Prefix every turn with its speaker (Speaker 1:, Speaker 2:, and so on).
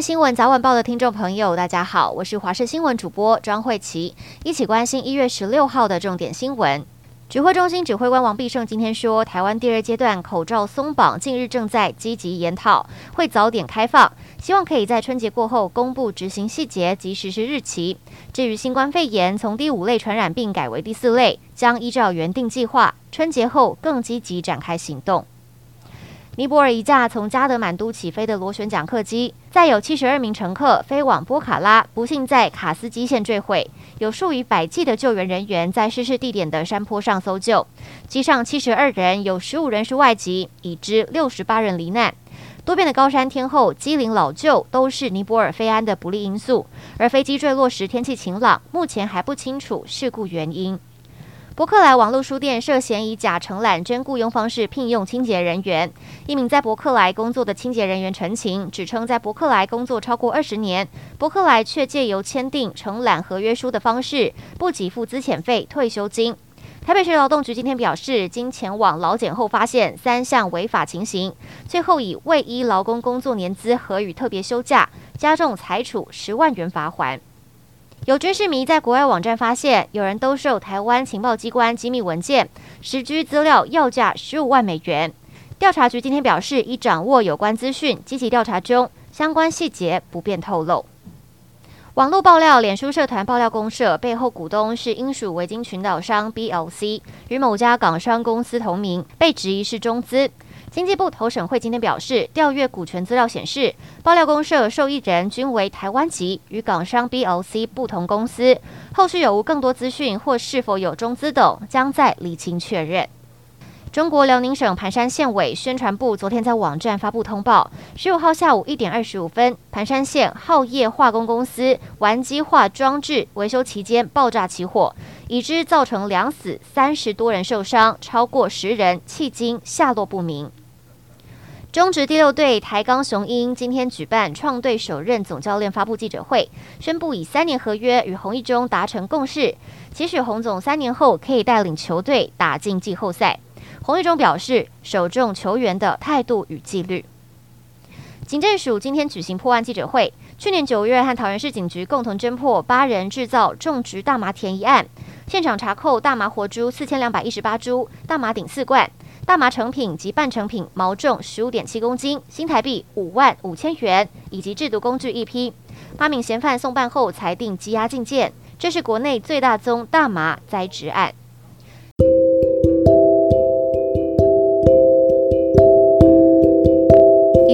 Speaker 1: 新闻早晚报的听众朋友，大家好，我是华视新闻主播庄慧琪，一起关心一月十六号的重点新闻。指挥中心指挥官王必胜今天说，台湾第二阶段口罩松绑近日正在积极研讨，会早点开放，希望可以在春节过后公布执行细节及实施日期。至于新冠肺炎从第五类传染病改为第四类，将依照原定计划，春节后更积极展开行动。尼泊尔一架从加德满都起飞的螺旋桨客机，载有七十二名乘客飞往波卡拉，不幸在卡斯基县坠毁。有数以百计的救援人员在失事地点的山坡上搜救。机上七十二人，有十五人是外籍，已知六十八人罹难。多变的高山天候、机龄老旧都是尼泊尔飞安的不利因素。而飞机坠落时天气晴朗，目前还不清楚事故原因。博客来网络书店涉嫌以假承揽真雇佣方式聘用清洁人员。一名在博客来工作的清洁人员陈情，指称在博客来工作超过二十年，博客来却借由签订承揽合约书的方式，不给付资遣费、退休金。台北市劳动局今天表示，经前往劳检后发现三项违法情形，最后以未依劳工工作年资核予特别休假，加重裁处十万元罚锾。有军事迷在国外网站发现，有人兜售台湾情报机关机密文件、十 G 资料，要价十五万美元。调查局今天表示，已掌握有关资讯，积极调查中，相关细节不便透露。网络爆料，脸书社团爆料公社背后股东是英属维京群岛商 BLC，与某家港商公司同名，被质疑是中资。经济部投审会今天表示，调阅股权资料显示，爆料公社受益人均为台湾籍，与港商 BLC 不同公司。后续有无更多资讯或是否有中资等，将在厘清确认。中国辽宁省盘山县委宣传部昨天在网站发布通报，十五号下午一点二十五分，盘山县浩业化工公司烷基化装置维修期间爆炸起火，已知造成两死三十多人受伤，超过十人迄今下落不明。中职第六队台钢雄鹰今天举办创队首任总教练发布记者会，宣布以三年合约与洪一中达成共识，期许洪总三年后可以带领球队打进季后赛。洪一中表示，首重球员的态度与纪律。警政署今天举行破案记者会，去年九月和桃园市警局共同侦破八人制造种植大麻田一案，现场查扣大麻活株四千两百一十八株，大麻顶四罐。大麻成品及半成品毛重十五点七公斤，新台币五万五千元，以及制毒工具一批。八名嫌犯送办后裁定羁押禁见。这是国内最大宗大麻栽植案。